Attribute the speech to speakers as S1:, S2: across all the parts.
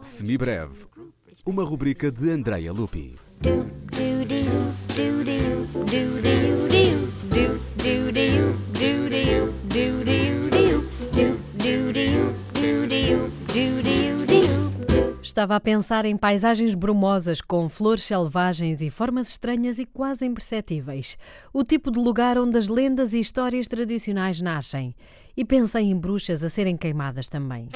S1: Semibreve, uma rubrica de Andrea Lupi.
S2: Estava a pensar em paisagens brumosas com flores selvagens e formas estranhas e quase imperceptíveis. O tipo de lugar onde as lendas e histórias tradicionais nascem. E pensei em bruxas a serem queimadas também.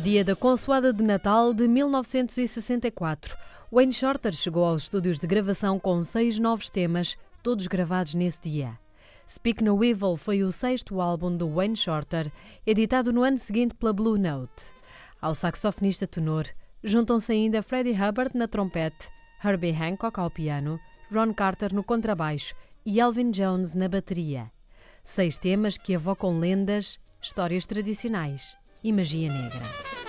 S2: No dia da Consoada de Natal de 1964, Wayne Shorter chegou aos estúdios de gravação com seis novos temas, todos gravados nesse dia. Speak No Evil foi o sexto álbum do Wayne Shorter, editado no ano seguinte pela Blue Note. Ao saxofonista tenor, juntam-se ainda Freddie Hubbard na trompete, Herbie Hancock ao piano, Ron Carter no contrabaixo e Elvin Jones na bateria. Seis temas que evocam lendas, histórias tradicionais e magia negra.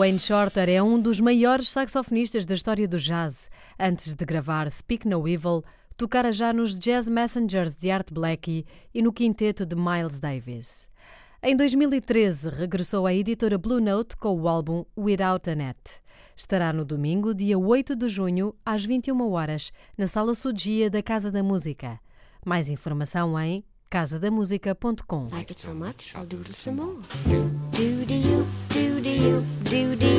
S2: Wayne Shorter é um dos maiores saxofonistas da história do jazz. Antes de gravar Speak No Evil, tocara já nos Jazz Messengers de Art Blakey e no quinteto de Miles Davis. Em 2013, regressou à editora Blue Note com o álbum Without a Net. Estará no domingo, dia 8 de junho, às 21 horas, na Sala Sudia da Casa da Música. Mais informação em casadamusica.com.
S3: Like do do